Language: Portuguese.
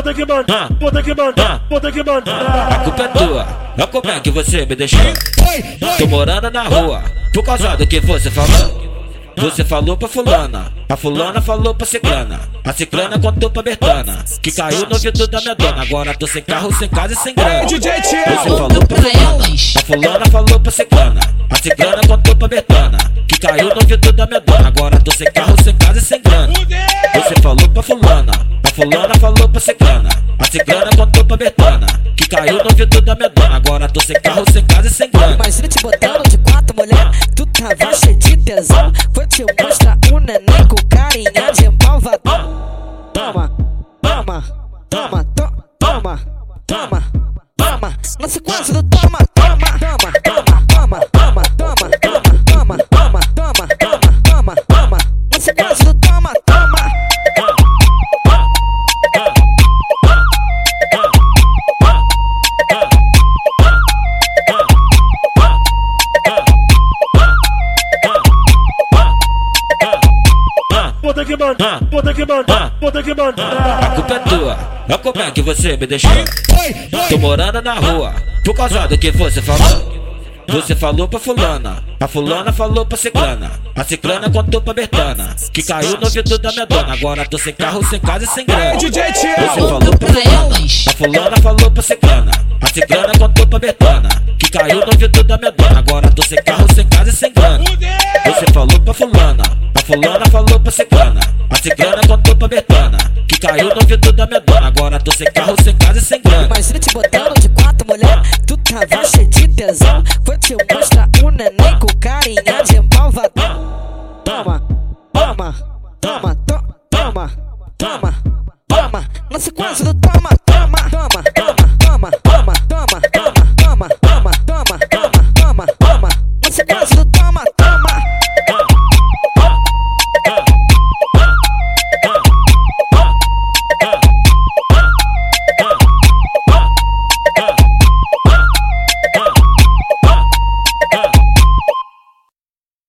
vou ter que mandar, vou ter que mandar, vou ter que mandar. A culpa é tua, olha como é que você me deixou. Tô morando na rua, por causa do que você falou. Você falou pra fulana, a fulana falou pra ciclana, a ciclana contou pra Bertana, que caiu no ouvido da minha dona. Agora tô sem carro, sem casa e sem grana. Você falou pra fulana, a fulana falou pra ciclana, a ciclana contou pra Bertana, que caiu no ouvido da minha dona. Agora tô sem carro, sem casa e sem grana. Fulana, falou pra ciclana, a ciclana contou pra Bertana, que caiu no ouvido da minha dona. Agora tô sem carro, sem casa e sem grana. Imagina te botando de quatro mulher, tu tava cheio de tesão. Vou te mostrar o neném com carinha de malvadão. Toma, toma, toma, to- toma, toma, toma. Na sequência do toma, toma, toma, toma, toma, que mandar, vou ter que mandar, vou ter que A mandar. culpa é tua, olha como é que você me deixou. Tô morando na rua, por causa do que você falou. Você falou pra fulana, a fulana falou pra ciclana, a ciclana contou pra Bertana, que caiu no ouvido da minha dona. Agora tô sem carro, sem casa e sem grana. Você falou pra fulana, a fulana falou pra ciclana, a ciclana contou pra Bertana, que caiu no ouvido da minha dona. Agora tô sem carro, sem casa e sem grana. Você falou pra fulana, a fulana falou pra ciclana, a ciclana contou pra Bertana, que caiu no ouvido da minha dona. Agora tô sem carro, sem casa e sem grana. Imagina te botando de quatro mulher, tu tava cheio de tesão. Vou te mostrar o neném com carinha de malvadão. Toma, toma, toma, toma,